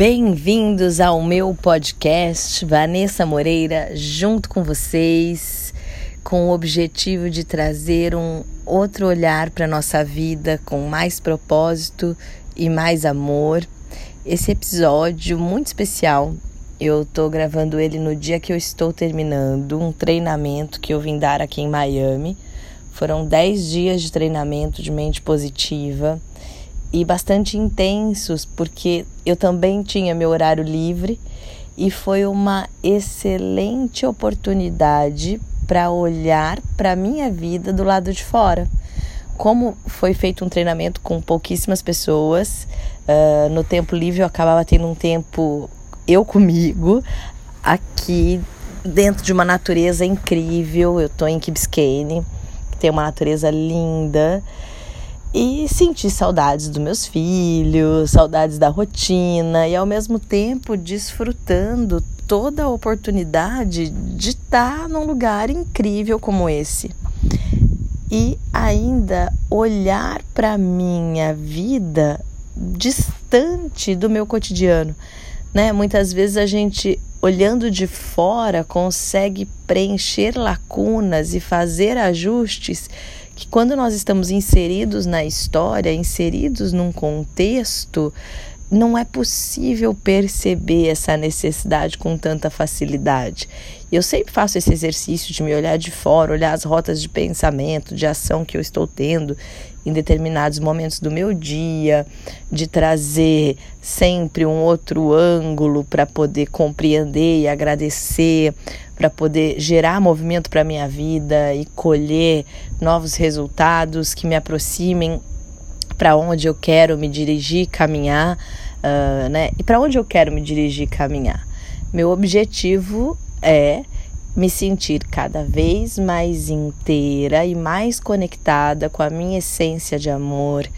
Bem-vindos ao meu podcast, Vanessa Moreira, junto com vocês, com o objetivo de trazer um outro olhar para nossa vida com mais propósito e mais amor. Esse episódio muito especial, eu estou gravando ele no dia que eu estou terminando um treinamento que eu vim dar aqui em Miami. Foram 10 dias de treinamento de mente positiva e bastante intensos, porque eu também tinha meu horário livre e foi uma excelente oportunidade para olhar para a minha vida do lado de fora. Como foi feito um treinamento com pouquíssimas pessoas, uh, no tempo livre eu acabava tendo um tempo eu comigo, aqui dentro de uma natureza incrível. Eu estou em Key que tem uma natureza linda e senti saudades dos meus filhos, saudades da rotina e ao mesmo tempo desfrutando toda a oportunidade de estar num lugar incrível como esse. E ainda olhar para minha vida distante do meu cotidiano, né? Muitas vezes a gente olhando de fora consegue preencher lacunas e fazer ajustes que quando nós estamos inseridos na história, inseridos num contexto, não é possível perceber essa necessidade com tanta facilidade. Eu sempre faço esse exercício de me olhar de fora, olhar as rotas de pensamento, de ação que eu estou tendo em determinados momentos do meu dia, de trazer sempre um outro ângulo para poder compreender e agradecer, para poder gerar movimento para minha vida e colher novos resultados que me aproximem para onde eu quero me dirigir, caminhar, uh, né? E para onde eu quero me dirigir, caminhar. Meu objetivo é me sentir cada vez mais inteira e mais conectada com a minha essência de amor,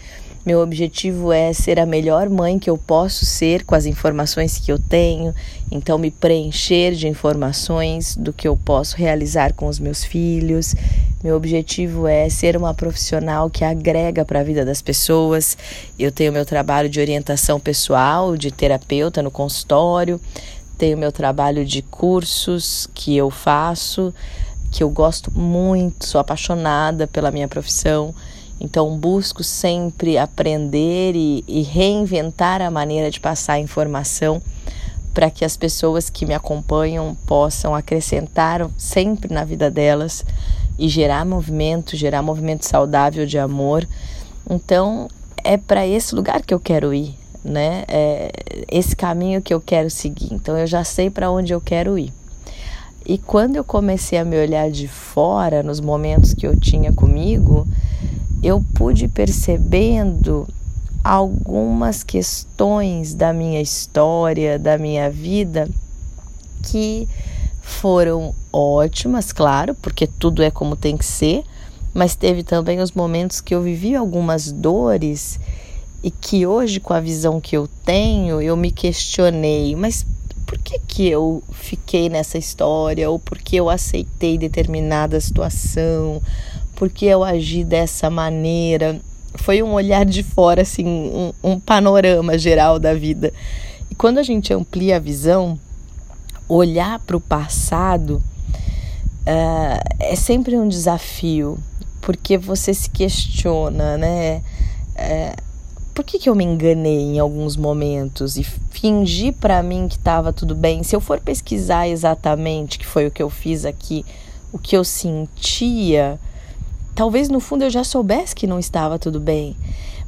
meu objetivo é ser a melhor mãe que eu posso ser com as informações que eu tenho, então me preencher de informações do que eu posso realizar com os meus filhos. Meu objetivo é ser uma profissional que agrega para a vida das pessoas. Eu tenho meu trabalho de orientação pessoal, de terapeuta no consultório, tenho meu trabalho de cursos que eu faço, que eu gosto muito, sou apaixonada pela minha profissão. Então, busco sempre aprender e, e reinventar a maneira de passar a informação para que as pessoas que me acompanham possam acrescentar sempre na vida delas e gerar movimento, gerar movimento saudável de amor. Então, é para esse lugar que eu quero ir, né? É esse caminho que eu quero seguir. Então, eu já sei para onde eu quero ir. E quando eu comecei a me olhar de fora, nos momentos que eu tinha comigo, eu pude percebendo algumas questões da minha história, da minha vida, que foram ótimas, claro, porque tudo é como tem que ser, mas teve também os momentos que eu vivi algumas dores e que hoje, com a visão que eu tenho, eu me questionei, mas por que, que eu fiquei nessa história? Ou por que eu aceitei determinada situação? porque eu agi dessa maneira. Foi um olhar de fora, assim, um, um panorama geral da vida. E quando a gente amplia a visão, olhar para o passado uh, é sempre um desafio, porque você se questiona, né? Uh, por que, que eu me enganei em alguns momentos e fingi para mim que estava tudo bem? Se eu for pesquisar exatamente, que foi o que eu fiz aqui, o que eu sentia, talvez no fundo eu já soubesse que não estava tudo bem,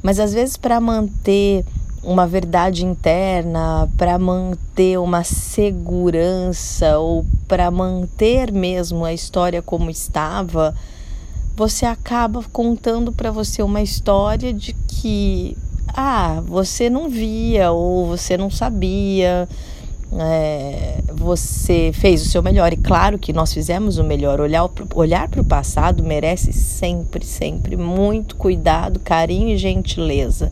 mas às vezes para manter uma verdade interna, para manter uma segurança ou para manter mesmo a história como estava, você acaba contando para você uma história de que ah, você não via ou você não sabia é, você fez o seu melhor. E claro que nós fizemos o melhor. Olhar, olhar para o passado merece sempre, sempre muito cuidado, carinho e gentileza.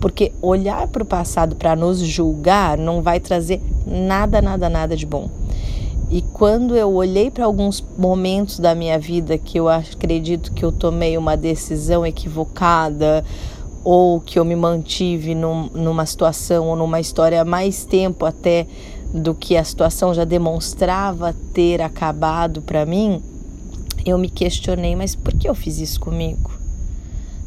Porque olhar para o passado para nos julgar não vai trazer nada, nada, nada de bom. E quando eu olhei para alguns momentos da minha vida que eu acredito que eu tomei uma decisão equivocada, ou que eu me mantive num, numa situação ou numa história mais tempo até do que a situação já demonstrava ter acabado para mim, eu me questionei, mas por que eu fiz isso comigo?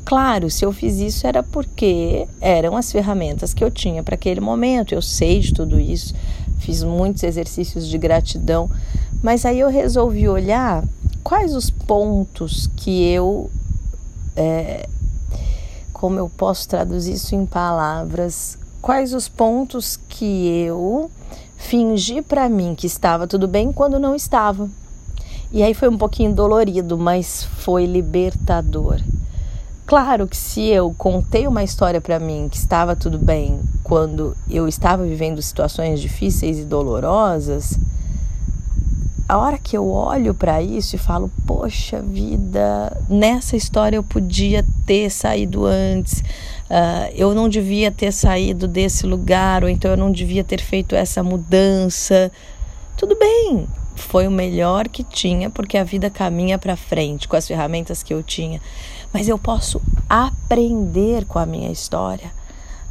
Claro, se eu fiz isso era porque eram as ferramentas que eu tinha para aquele momento. Eu sei de tudo isso, fiz muitos exercícios de gratidão, mas aí eu resolvi olhar quais os pontos que eu. É, como eu posso traduzir isso em palavras? Quais os pontos que eu fingi para mim que estava tudo bem quando não estava? E aí foi um pouquinho dolorido, mas foi libertador. Claro que se eu contei uma história para mim que estava tudo bem quando eu estava vivendo situações difíceis e dolorosas, a hora que eu olho para isso e falo, poxa vida, nessa história eu podia ter saído antes, uh, eu não devia ter saído desse lugar, ou então eu não devia ter feito essa mudança. Tudo bem, foi o melhor que tinha, porque a vida caminha para frente com as ferramentas que eu tinha. Mas eu posso aprender com a minha história.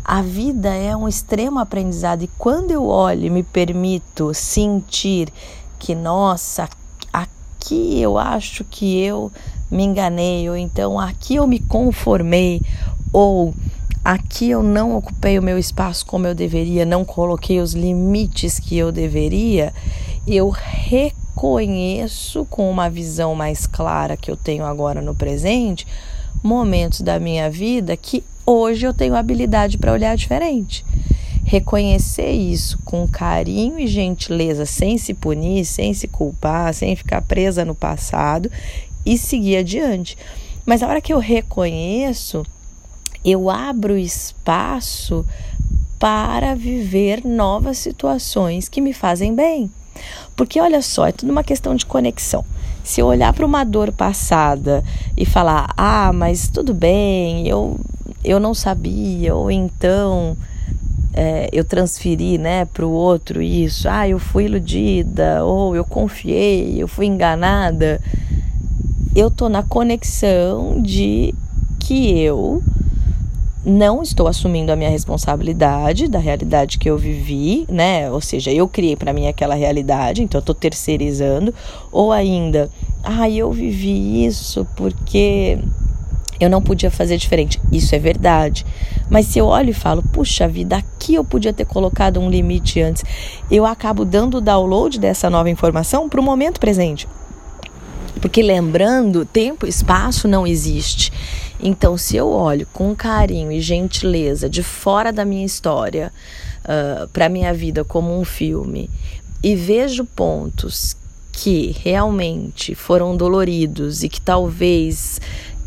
A vida é um extremo aprendizado e quando eu olho e me permito sentir que, nossa, aqui eu acho que eu me enganei, ou então aqui eu me conformei, ou aqui eu não ocupei o meu espaço como eu deveria, não coloquei os limites que eu deveria, eu reconheço com uma visão mais clara que eu tenho agora no presente momentos da minha vida que hoje eu tenho habilidade para olhar diferente. Reconhecer isso com carinho e gentileza, sem se punir, sem se culpar, sem ficar presa no passado e seguir adiante. Mas a hora que eu reconheço, eu abro espaço para viver novas situações que me fazem bem. Porque olha só, é tudo uma questão de conexão. Se eu olhar para uma dor passada e falar, ah, mas tudo bem, eu, eu não sabia, ou então é, eu transferi né, para o outro isso, ah, eu fui iludida, ou eu confiei, eu fui enganada, eu tô na conexão de que eu não estou assumindo a minha responsabilidade da realidade que eu vivi, né? Ou seja, eu criei para mim aquela realidade, então eu estou terceirizando, ou ainda, ah, eu vivi isso porque eu não podia fazer diferente. Isso é verdade. Mas se eu olho e falo, puxa vida, aqui eu podia ter colocado um limite antes, eu acabo dando o download dessa nova informação para o momento presente. Porque lembrando, tempo e espaço não existe. Então, se eu olho com carinho e gentileza de fora da minha história uh, para minha vida como um filme e vejo pontos que realmente foram doloridos e que talvez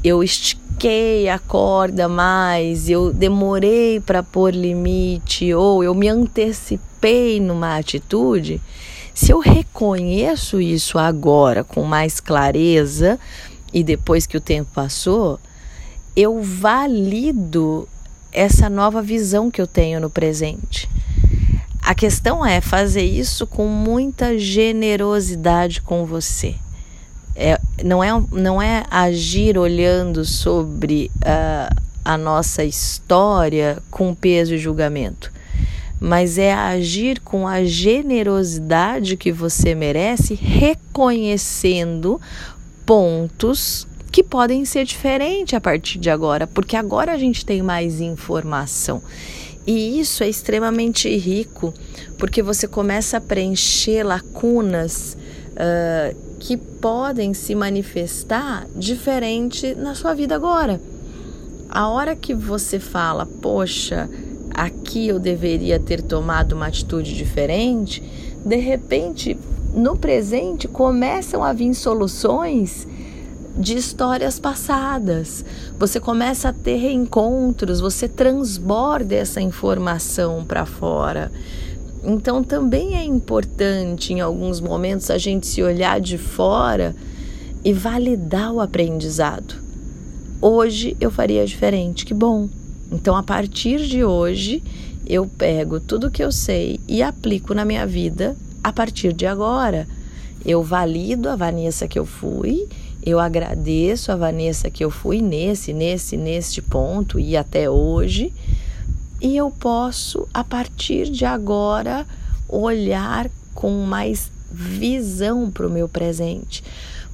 eu estiquei a corda mais, eu demorei para pôr limite ou eu me antecipei numa atitude, se eu reconheço isso agora com mais clareza e depois que o tempo passou, eu valido essa nova visão que eu tenho no presente. A questão é fazer isso com muita generosidade com você. É, não, é, não é agir olhando sobre uh, a nossa história com peso e julgamento, mas é agir com a generosidade que você merece, reconhecendo pontos que podem ser diferentes a partir de agora, porque agora a gente tem mais informação. E isso é extremamente rico, porque você começa a preencher lacunas uh, que podem se manifestar diferente na sua vida agora. A hora que você fala, poxa, aqui eu deveria ter tomado uma atitude diferente, de repente, no presente, começam a vir soluções de histórias passadas. Você começa a ter reencontros, você transborda essa informação para fora. Então também é importante em alguns momentos a gente se olhar de fora e validar o aprendizado. Hoje eu faria diferente, que bom. Então a partir de hoje eu pego tudo que eu sei e aplico na minha vida a partir de agora. Eu valido a Vanessa que eu fui Eu agradeço a Vanessa que eu fui nesse, nesse, neste ponto e até hoje. E eu posso, a partir de agora, olhar com mais visão para o meu presente.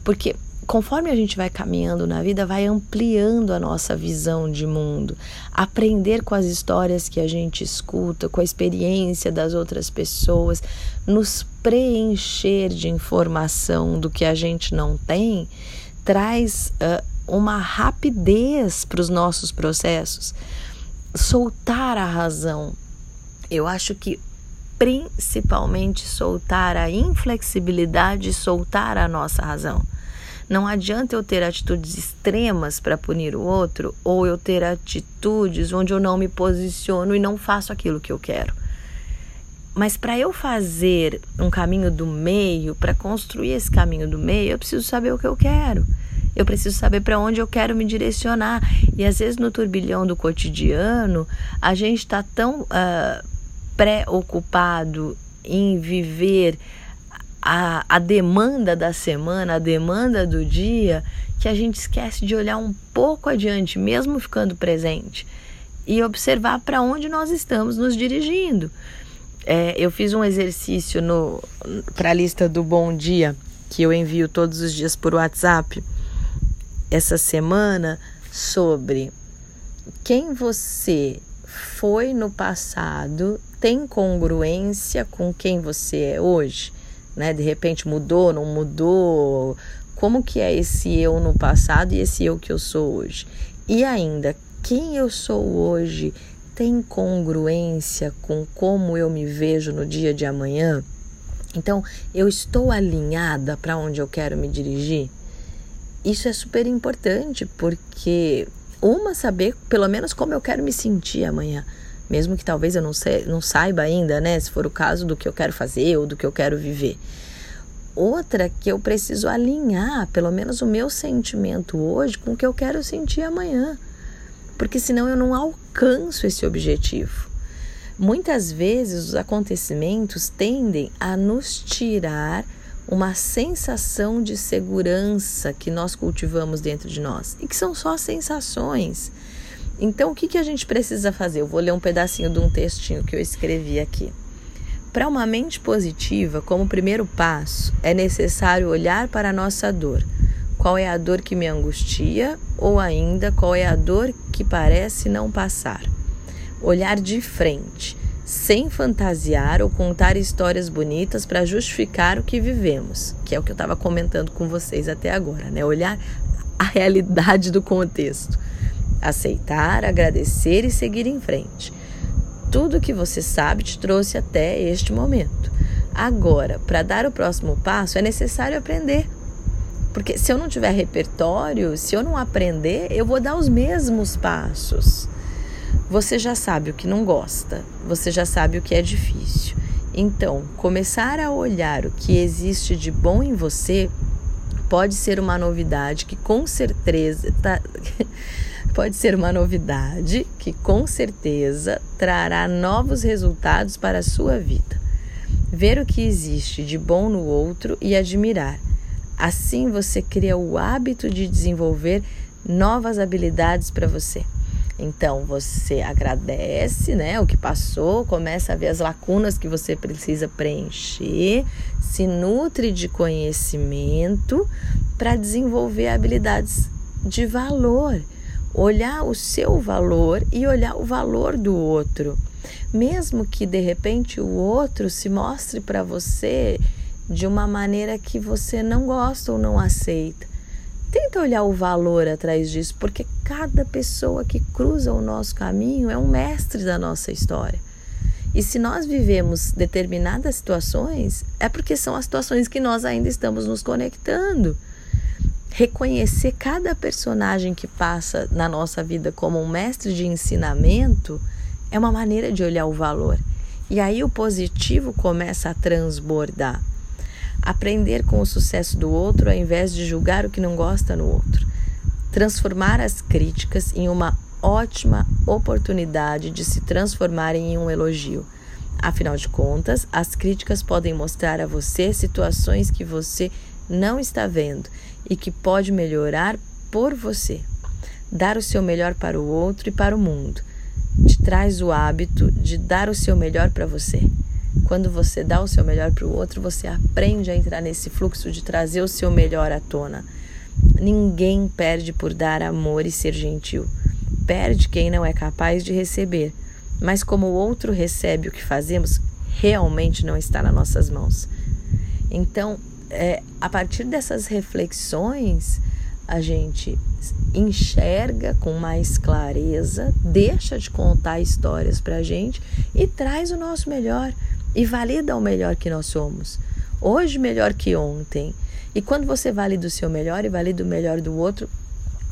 Porque conforme a gente vai caminhando na vida, vai ampliando a nossa visão de mundo. Aprender com as histórias que a gente escuta, com a experiência das outras pessoas, nos preencher de informação do que a gente não tem, traz uh, uma rapidez para os nossos processos. Soltar a razão. Eu acho que principalmente soltar a inflexibilidade, soltar a nossa razão. Não adianta eu ter atitudes extremas para punir o outro ou eu ter atitudes onde eu não me posiciono e não faço aquilo que eu quero. Mas para eu fazer um caminho do meio, para construir esse caminho do meio, eu preciso saber o que eu quero. Eu preciso saber para onde eu quero me direcionar. E às vezes no turbilhão do cotidiano, a gente está tão uh, preocupado em viver a, a demanda da semana, a demanda do dia, que a gente esquece de olhar um pouco adiante, mesmo ficando presente, e observar para onde nós estamos nos dirigindo. É, eu fiz um exercício para a lista do Bom Dia, que eu envio todos os dias por WhatsApp, essa semana, sobre quem você foi no passado tem congruência com quem você é hoje né? De repente mudou, não mudou? Como que é esse eu no passado e esse eu que eu sou hoje? E ainda, quem eu sou hoje tem congruência com como eu me vejo no dia de amanhã? Então, eu estou alinhada para onde eu quero me dirigir? Isso é super importante porque uma saber pelo menos como eu quero me sentir amanhã mesmo que talvez eu não, sei, não saiba ainda, né, se for o caso do que eu quero fazer ou do que eu quero viver. Outra que eu preciso alinhar, pelo menos o meu sentimento hoje, com o que eu quero sentir amanhã, porque senão eu não alcanço esse objetivo. Muitas vezes os acontecimentos tendem a nos tirar uma sensação de segurança que nós cultivamos dentro de nós e que são só sensações. Então, o que, que a gente precisa fazer? Eu vou ler um pedacinho de um textinho que eu escrevi aqui. Para uma mente positiva, como primeiro passo, é necessário olhar para a nossa dor. Qual é a dor que me angustia ou ainda qual é a dor que parece não passar? Olhar de frente, sem fantasiar ou contar histórias bonitas para justificar o que vivemos, que é o que eu estava comentando com vocês até agora, né? Olhar a realidade do contexto aceitar, agradecer e seguir em frente. Tudo que você sabe te trouxe até este momento. Agora, para dar o próximo passo, é necessário aprender. Porque se eu não tiver repertório, se eu não aprender, eu vou dar os mesmos passos. Você já sabe o que não gosta, você já sabe o que é difícil. Então, começar a olhar o que existe de bom em você pode ser uma novidade que com certeza tá pode ser uma novidade que com certeza trará novos resultados para a sua vida. Ver o que existe de bom no outro e admirar. Assim você cria o hábito de desenvolver novas habilidades para você. Então você agradece, né, o que passou, começa a ver as lacunas que você precisa preencher, se nutre de conhecimento para desenvolver habilidades de valor olhar o seu valor e olhar o valor do outro. Mesmo que de repente o outro se mostre para você de uma maneira que você não gosta ou não aceita. Tenta olhar o valor atrás disso, porque cada pessoa que cruza o nosso caminho é um mestre da nossa história. E se nós vivemos determinadas situações, é porque são as situações que nós ainda estamos nos conectando reconhecer cada personagem que passa na nossa vida como um mestre de ensinamento é uma maneira de olhar o valor. E aí o positivo começa a transbordar. Aprender com o sucesso do outro ao invés de julgar o que não gosta no outro. Transformar as críticas em uma ótima oportunidade de se transformarem em um elogio. Afinal de contas, as críticas podem mostrar a você situações que você não está vendo e que pode melhorar por você. Dar o seu melhor para o outro e para o mundo. Te traz o hábito de dar o seu melhor para você. Quando você dá o seu melhor para o outro, você aprende a entrar nesse fluxo de trazer o seu melhor à tona. Ninguém perde por dar amor e ser gentil. Perde quem não é capaz de receber. Mas como o outro recebe o que fazemos, realmente não está nas nossas mãos. Então, é, a partir dessas reflexões, a gente enxerga com mais clareza, deixa de contar histórias para a gente e traz o nosso melhor e valida o melhor que nós somos. Hoje, melhor que ontem. E quando você valida o seu melhor e valida o melhor do outro,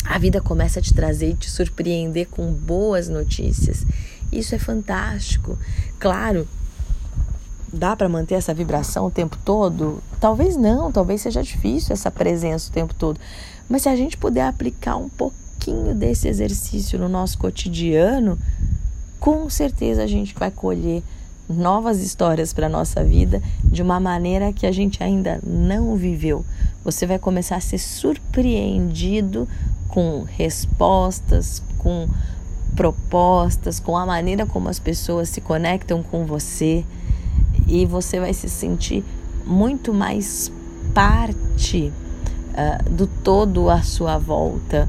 a vida começa a te trazer e te surpreender com boas notícias. Isso é fantástico. Claro, dá para manter essa vibração o tempo todo? Talvez não, talvez seja difícil essa presença o tempo todo. Mas se a gente puder aplicar um pouquinho desse exercício no nosso cotidiano, com certeza a gente vai colher novas histórias para nossa vida de uma maneira que a gente ainda não viveu. Você vai começar a ser surpreendido com respostas, com propostas, com a maneira como as pessoas se conectam com você e você vai se sentir muito mais parte uh, do todo à sua volta.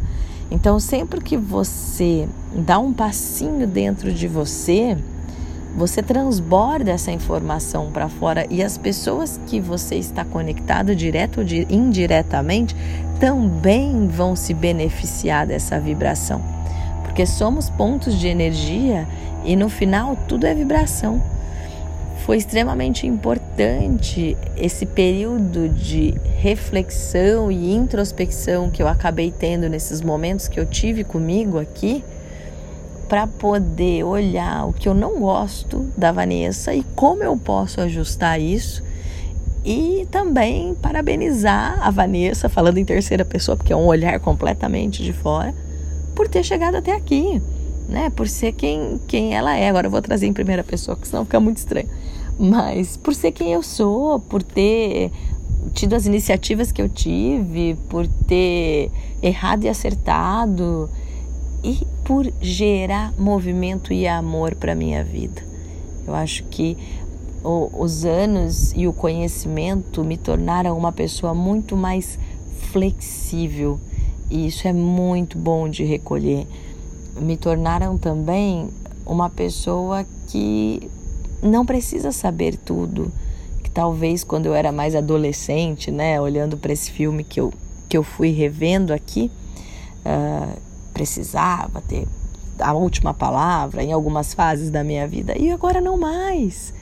Então, sempre que você dá um passinho dentro de você, você transborda essa informação para fora e as pessoas que você está conectado direto ou indiretamente também vão se beneficiar dessa vibração. Porque somos pontos de energia e no final tudo é vibração foi extremamente importante esse período de reflexão e introspecção que eu acabei tendo nesses momentos que eu tive comigo aqui, para poder olhar o que eu não gosto da Vanessa e como eu posso ajustar isso. E também parabenizar a Vanessa, falando em terceira pessoa, porque é um olhar completamente de fora, por ter chegado até aqui, né? Por ser quem, quem ela é. Agora eu vou trazer em primeira pessoa, porque senão fica muito estranho mas por ser quem eu sou, por ter tido as iniciativas que eu tive, por ter errado e acertado e por gerar movimento e amor para minha vida. Eu acho que os anos e o conhecimento me tornaram uma pessoa muito mais flexível e isso é muito bom de recolher. Me tornaram também uma pessoa que não precisa saber tudo. Que talvez quando eu era mais adolescente, né, olhando para esse filme que eu, que eu fui revendo aqui, uh, precisava ter a última palavra em algumas fases da minha vida. E agora não mais.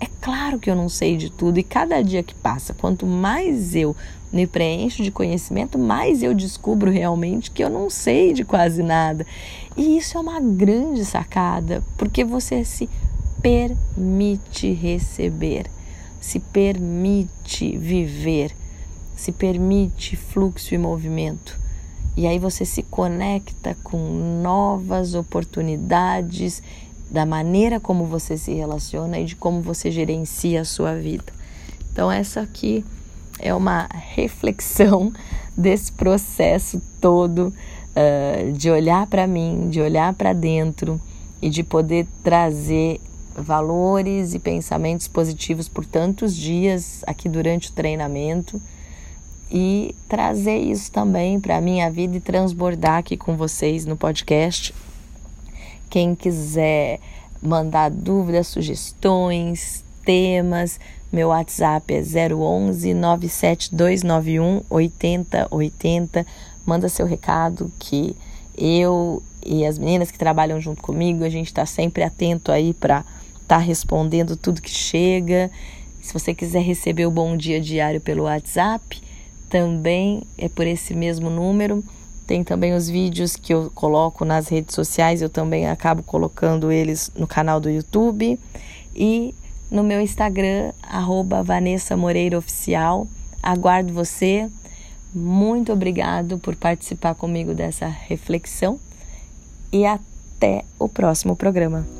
É claro que eu não sei de tudo e cada dia que passa, quanto mais eu me preencho de conhecimento, mais eu descubro realmente que eu não sei de quase nada. E isso é uma grande sacada, porque você se permite receber, se permite viver, se permite fluxo e movimento. E aí você se conecta com novas oportunidades da maneira como você se relaciona e de como você gerencia a sua vida. Então, essa aqui é uma reflexão desse processo todo uh, de olhar para mim, de olhar para dentro e de poder trazer valores e pensamentos positivos por tantos dias aqui durante o treinamento e trazer isso também para a minha vida e transbordar aqui com vocês no podcast. Quem quiser mandar dúvidas, sugestões, temas, meu WhatsApp é 011 97291 8080. Manda seu recado que eu e as meninas que trabalham junto comigo, a gente está sempre atento aí para está respondendo tudo que chega. Se você quiser receber o bom dia diário pelo WhatsApp, também é por esse mesmo número. Tem também os vídeos que eu coloco nas redes sociais, eu também acabo colocando eles no canal do YouTube e no meu Instagram, Vanessa Moreira Oficial. Aguardo você. Muito obrigado por participar comigo dessa reflexão e até o próximo programa.